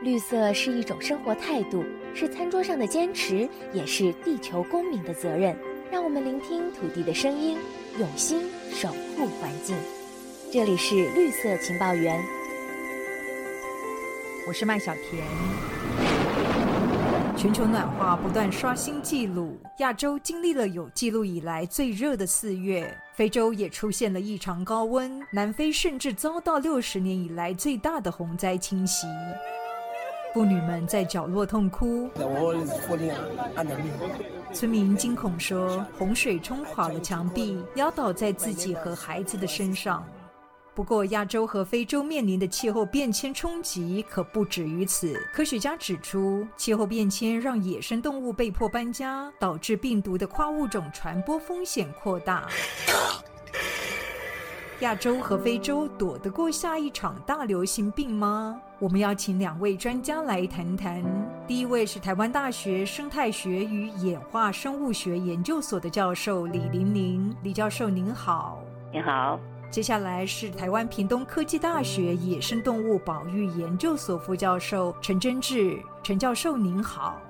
绿色是一种生活态度，是餐桌上的坚持，也是地球公民的责任。让我们聆听土地的声音，用心守护环境。这里是绿色情报员，我是麦小甜。全球暖化不断刷新纪录，亚洲经历了有记录以来最热的四月，非洲也出现了异常高温，南非甚至遭到六十年以来最大的洪灾侵袭。妇女们在角落痛哭，村民惊恐说：“洪水冲垮了墙壁，压倒在自己和孩子的身上。”不过，亚洲和非洲面临的气候变迁冲击可不止于此。科学家指出，气候变迁让野生动物被迫搬家，导致病毒的跨物种传播风险扩大。亚洲和非洲躲得过下一场大流行病吗？我们要请两位专家来谈谈。第一位是台湾大学生态学与演化生物学研究所的教授李玲玲，李教授您好。您好。接下来是台湾屏东科技大学野生动物保育研究所副教授陈真志，陈教授您好。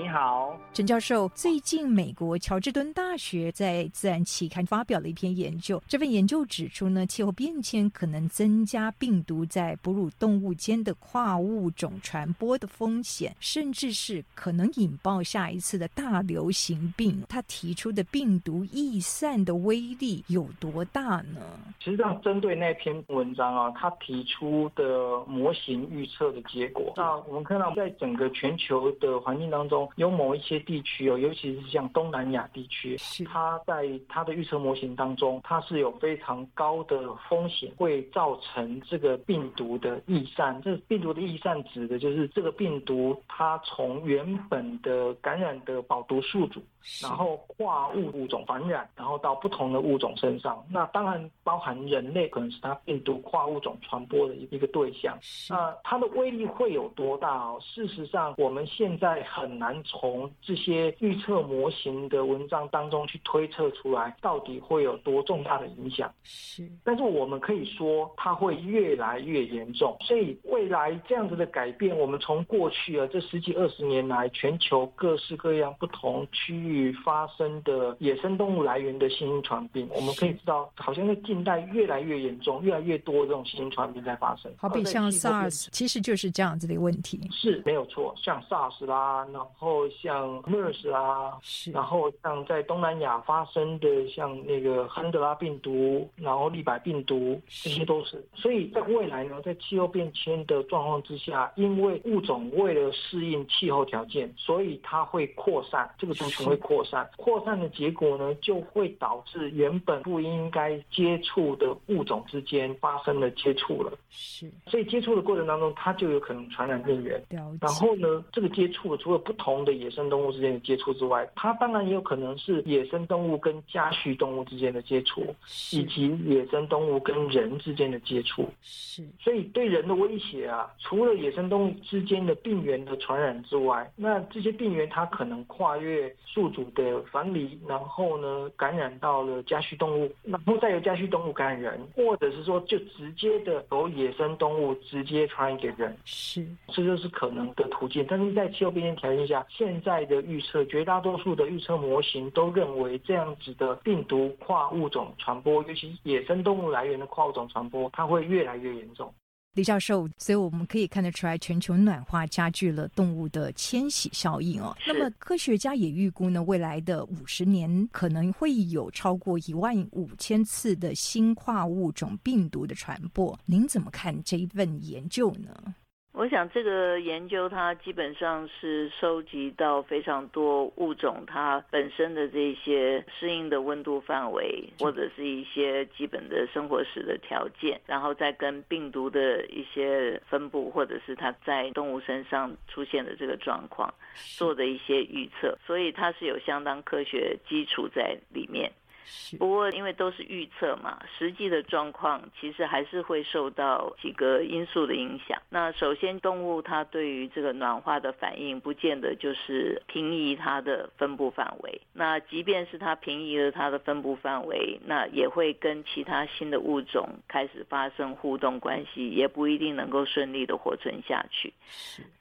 你好，陈教授。最近，美国乔治敦大学在《自然》期刊发表了一篇研究。这份研究指出呢，气候变迁可能增加病毒在哺乳动物间的跨物种传播的风险，甚至是可能引爆下一次的大流行病。他提出的病毒易散的威力有多大呢？实际上，针对那篇文章啊，他提出的模型预测的结果，那我们看到，在整个全球的环境当中。有某一些地区哦，尤其是像东南亚地区，它在它的预测模型当中，它是有非常高的风险会造成这个病毒的易散。这病毒的易散指的就是这个病毒它从原本的感染的保毒宿主，然后跨物物种传染，然后到不同的物种身上。那当然包含人类可能是它病毒跨物种传播的一个对象。那它的威力会有多大哦？事实上，我们现在很难。从这些预测模型的文章当中去推测出来，到底会有多重大的影响？是，但是我们可以说，它会越来越严重。所以未来这样子的改变，我们从过去啊这十几二十年来，全球各式各样不同区域发生的野生动物来源的新型传病，我们可以知道，好像在近代越来越严重，越来越多这种新型传病在发生。好比像 SARS，其实就是这样子的问题。是没有错，像 SARS 啦，然后。像 MERS 啊，然后像在东南亚发生的像那个亨德拉病毒，然后利百病毒，这些都是。所以在未来呢，在气候变迁的状况之下，因为物种为了适应气候条件，所以它会扩散，这个族群会扩散。扩散的结果呢，就会导致原本不应该接触的物种之间发生了接触了。是。所以接触的过程当中，它就有可能传染病源。然后呢，这个接触除了不同。的野生动物之间的接触之外，它当然也有可能是野生动物跟家畜动物之间的接触，以及野生动物跟人之间的接触。是，所以对人的威胁啊，除了野生动物之间的病源的传染之外，那这些病源它可能跨越宿主的繁殖，然后呢感染到了家畜动物，然后再由家畜动物感染人，或者是说就直接的由野生动物直接传染给人。是，这就是可能的途径。但是在气候变迁条件下，现在的预测，绝大多数的预测模型都认为，这样子的病毒跨物种传播，尤其野生动物来源的跨物种传播，它会越来越严重。李教授，所以我们可以看得出来，全球暖化加剧了动物的迁徙效应哦。那么科学家也预估呢，未来的五十年可能会有超过一万五千次的新跨物种病毒的传播。您怎么看这一份研究呢？我想这个研究它基本上是收集到非常多物种它本身的这些适应的温度范围，或者是一些基本的生活史的条件，然后再跟病毒的一些分布，或者是它在动物身上出现的这个状况做的一些预测，所以它是有相当科学基础在里面。不过因为都是预测嘛，实际的状况其实还是会受到几个因素的影响。那首先，动物它对于这个暖化的反应，不见得就是平移它的分布范围。那即便是它平移了它的分布范围，那也会跟其他新的物种开始发生互动关系，也不一定能够顺利的活存下去。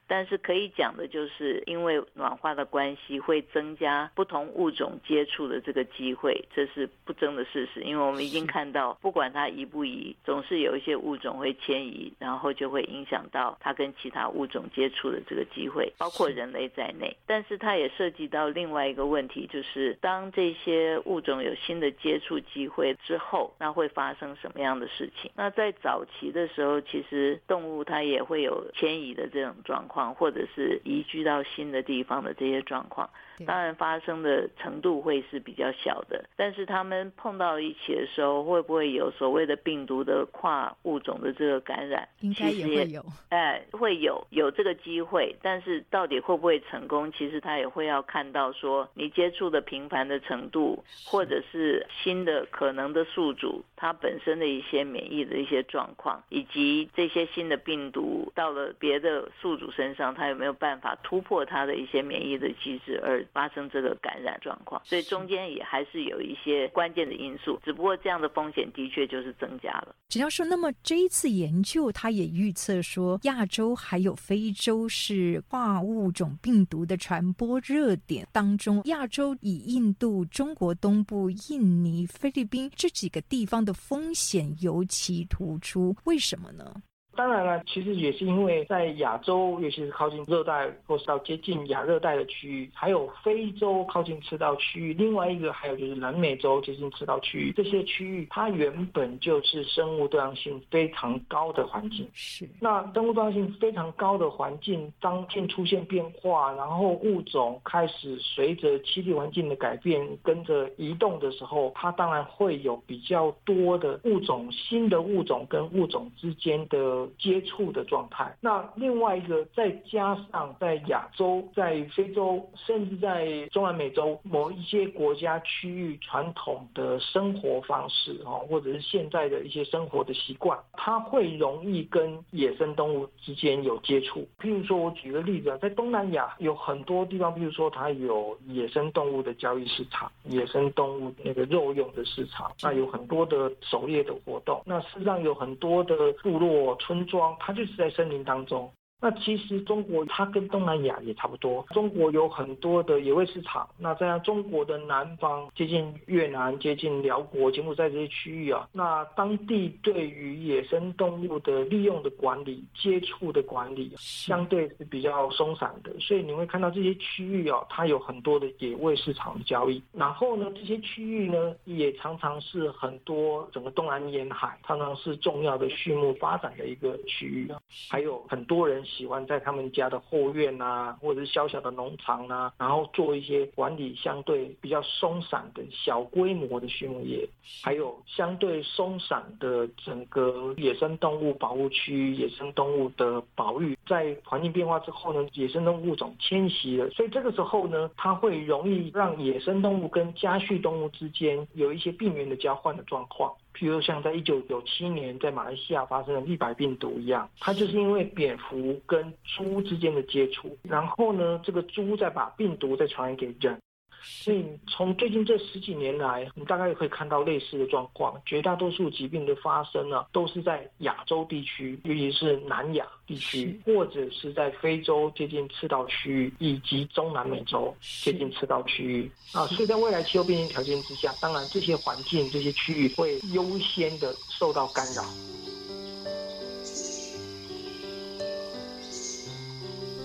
但是可以讲的就是，因为暖化的关系，会增加不同物种接触的这个机会，这是不争的事实。因为我们已经看到，不管它移不移，总是有一些物种会迁移，然后就会影响到它跟其他物种接触的这个机会，包括人类在内。但是它也涉及到另外一个问题，就是当这些物种有新的接触机会之后，那会发生什么样的事情？那在早期的时候，其实动物它也会有迁移的这种状况。或者是移居到新的地方的这些状况。当然发生的程度会是比较小的，但是他们碰到一起的时候，会不会有所谓的病毒的跨物种的这个感染？应该也会有，哎，会有有这个机会，但是到底会不会成功？其实他也会要看到说你接触的频繁的程度，或者是新的可能的宿主它本身的一些免疫的一些状况，以及这些新的病毒到了别的宿主身上，它有没有办法突破它的一些免疫的机制而。发生这个感染状况，所以中间也还是有一些关键的因素，只不过这样的风险的确就是增加了。只要说，那么这一次研究，他也预测说，亚洲还有非洲是跨物种病毒的传播热点当中，亚洲以印度、中国东部、印尼、菲律宾这几个地方的风险尤其突出，为什么呢？当然了，其实也是因为在亚洲，尤其是靠近热带或是到接近亚热带的区域，还有非洲靠近赤道区域，另外一个还有就是南美洲接近赤道区域，这些区域它原本就是生物多样性非常高的环境。是，那生物多样性非常高的环境，当天出现变化，然后物种开始随着气体环境的改变跟着移动的时候，它当然会有比较多的物种，新的物种跟物种之间的。接触的状态。那另外一个，再加上在亚洲、在非洲，甚至在中南美洲某一些国家区域传统的生活方式哦，或者是现在的一些生活的习惯，它会容易跟野生动物之间有接触。譬如说，我举个例子啊，在东南亚有很多地方，譬如说它有野生动物的交易市场、野生动物那个肉用的市场，那有很多的狩猎的活动。那事实上有很多的部落村。村庄，它就是在森林当中。那其实中国它跟东南亚也差不多，中国有很多的野味市场。那在中国的南方，接近越南、接近辽国、柬埔寨这些区域啊，那当地对于野生动物的利用的管理、接触的管理，相对是比较松散的。所以你会看到这些区域啊，它有很多的野味市场的交易。然后呢，这些区域呢，也常常是很多整个东南沿海常常是重要的畜牧发展的一个区域啊，还有很多人。喜欢在他们家的后院啊，或者是小小的农场啊，然后做一些管理相对比较松散的小规模的畜牧业，还有相对松散的整个野生动物保护区、野生动物的保育。在环境变化之后呢，野生动物物种迁徙了，所以这个时候呢，它会容易让野生动物跟家畜动物之间有一些病原的交换的状况。譬如像在一九九七年在马来西亚发生的立白病毒一样，它就是因为蝙蝠跟猪之间的接触，然后呢，这个猪再把病毒再传染给人。所以从最近这十几年来，你大概也会看到类似的状况。绝大多数疾病的发生呢，都是在亚洲地区，尤其是南亚地区，或者是在非洲接近赤道区域，以及中南美洲接近赤道区域啊。所以在未来气候变迁条件之下，当然这些环境、这些区域会优先的受到干扰。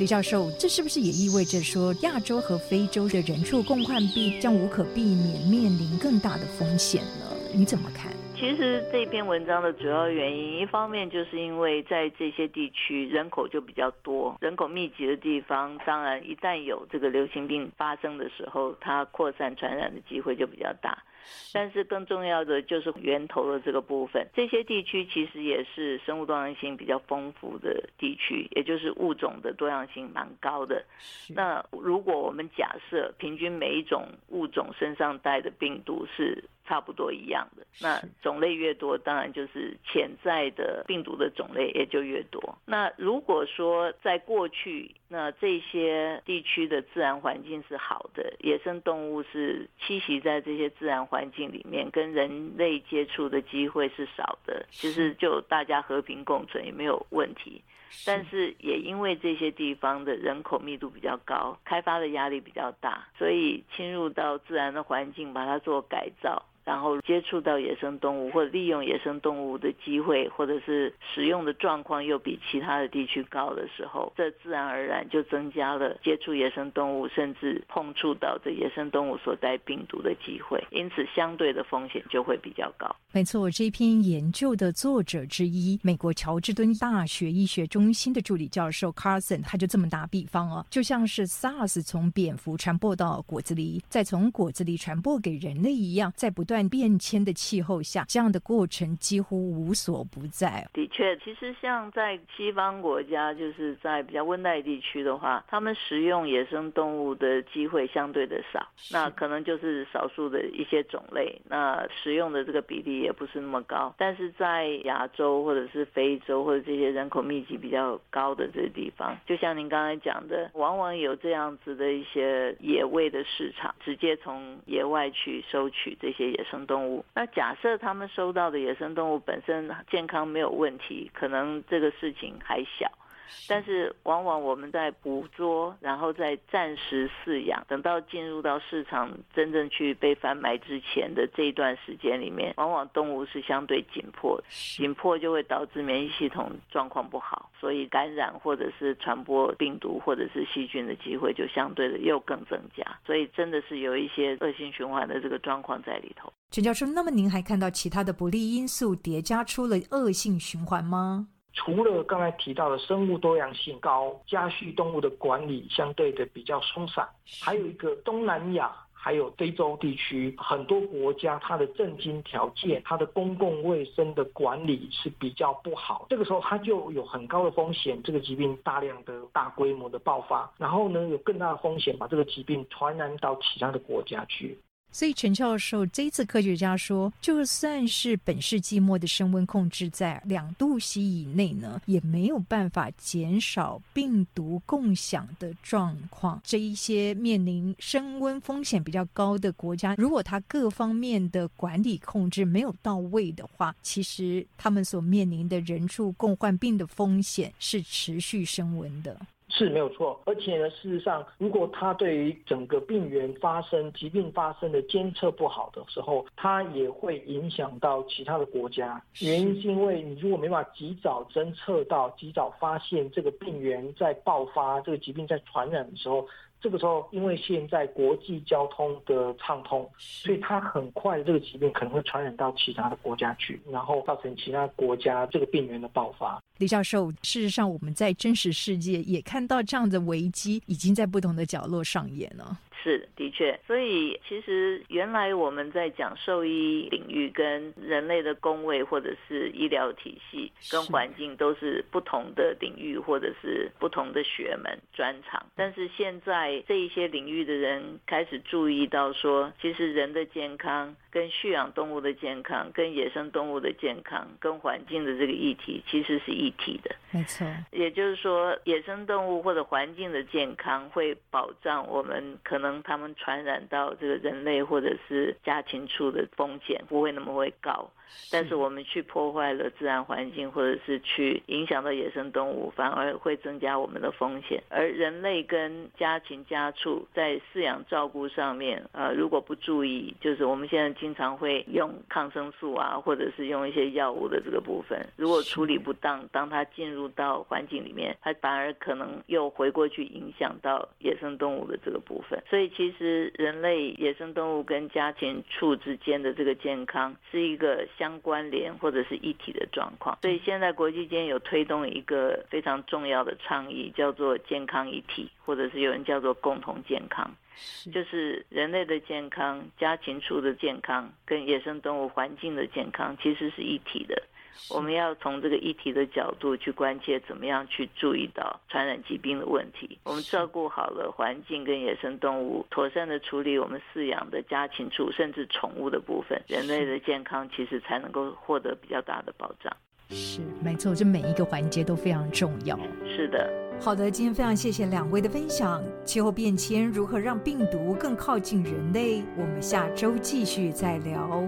李教授，这是不是也意味着说，亚洲和非洲的人畜共患病将无可避免面临更大的风险呢？你怎么看？其实这篇文章的主要原因，一方面就是因为在这些地区人口就比较多，人口密集的地方，当然一旦有这个流行病发生的时候，它扩散传染的机会就比较大。但是更重要的就是源头的这个部分。这些地区其实也是生物多样性比较丰富的地区，也就是物种的多样性蛮高的。那如果我们假设平均每一种物种身上带的病毒是差不多一样的，那种类越多，当然就是潜在的病毒的种类也就越多。那如果说在过去，那这些地区的自然环境是好的，野生动物是栖息在这些自然环境里面，跟人类接触的机会是少的，其实就大家和平共存也没有问题。但是也因为这些地方的人口密度比较高，开发的压力比较大，所以侵入到自然的环境，把它做改造。然后接触到野生动物或利用野生动物的机会，或者是使用的状况又比其他的地区高的时候，这自然而然就增加了接触野生动物，甚至碰触到这野生动物所带病毒的机会，因此相对的风险就会比较高。没错，这篇研究的作者之一，美国乔治敦大学医学中心的助理教授 Carson，他就这么打比方哦，就像是 SARS 从蝙蝠传播到果子狸，再从果子狸传播给人类一样，在不断。断变迁的气候下，这样的过程几乎无所不在。的确，其实像在西方国家，就是在比较温带地区的话，他们食用野生动物的机会相对的少，那可能就是少数的一些种类，那食用的这个比例也不是那么高。但是在亚洲或者是非洲或者这些人口密集比较高的这个地方，就像您刚才讲的，往往有这样子的一些野味的市场，直接从野外去收取这些野。野生动物，那假设他们收到的野生动物本身健康没有问题，可能这个事情还小。但是往往我们在捕捉，然后再暂时饲养，等到进入到市场真正去被贩卖之前的这一段时间里面，往往动物是相对紧迫的，紧迫就会导致免疫系统状况不好，所以感染或者是传播病毒或者是细菌的机会就相对的又更增加，所以真的是有一些恶性循环的这个状况在里头。陈教授，那么您还看到其他的不利因素叠加出了恶性循环吗？除了刚才提到的生物多样性高、家畜动物的管理相对的比较松散，还有一个东南亚还有非洲地区很多国家，它的政经条件、它的公共卫生的管理是比较不好，这个时候它就有很高的风险，这个疾病大量的大规模的爆发，然后呢有更大的风险把这个疾病传染到其他的国家去。所以陈教授这一次科学家说，就算是本世纪末的升温控制在两度 C 以内呢，也没有办法减少病毒共享的状况。这一些面临升温风险比较高的国家，如果它各方面的管理控制没有到位的话，其实他们所面临的人畜共患病的风险是持续升温的。是没有错，而且呢，事实上，如果他对于整个病源发生、疾病发生的监测不好的时候，它也会影响到其他的国家。原因是因为你如果没法及早侦测到、及早发现这个病源在爆发、这个疾病在传染的时候。这个时候，因为现在国际交通的畅通，所以它很快这个疾病可能会传染到其他的国家去，然后造成其他国家这个病源的爆发。李教授，事实上我们在真实世界也看到这样的危机已经在不同的角落上演了。是，的确，所以其实原来我们在讲兽医领域跟人类的工位或者是医疗体系跟环境都是不同的领域或者是不同的学门专长，但是现在这一些领域的人开始注意到说，其实人的健康。跟驯养动物的健康、跟野生动物的健康、跟环境的这个议题，其实是一体的。没错，也就是说，野生动物或者环境的健康会保障我们可能它们传染到这个人类或者是家禽畜的风险不会那么会高。但是我们去破坏了自然环境，或者是去影响到野生动物，反而会增加我们的风险。而人类跟家禽家畜在饲养照顾上面，呃，如果不注意，就是我们现在经常会用抗生素啊，或者是用一些药物的这个部分，如果处理不当，当它进入到环境里面，它反而可能又回过去影响到野生动物的这个部分。所以其实人类、野生动物跟家禽畜之间的这个健康是一个相关联或者是一体的状况。所以现在国际间有推动一个非常重要的倡议，叫做健康一体，或者是有人叫做共同健康。就是人类的健康、家禽畜的健康跟野生动物环境的健康其实是一体的。我们要从这个一体的角度去关切，怎么样去注意到传染疾病的问题。我们照顾好了环境跟野生动物，妥善的处理我们饲养的家禽畜甚至宠物的部分，人类的健康其实才能够获得比较大的保障。是，没错，这每一个环节都非常重要。是的，好的，今天非常谢谢两位的分享。气候变迁如何让病毒更靠近人类？我们下周继续再聊。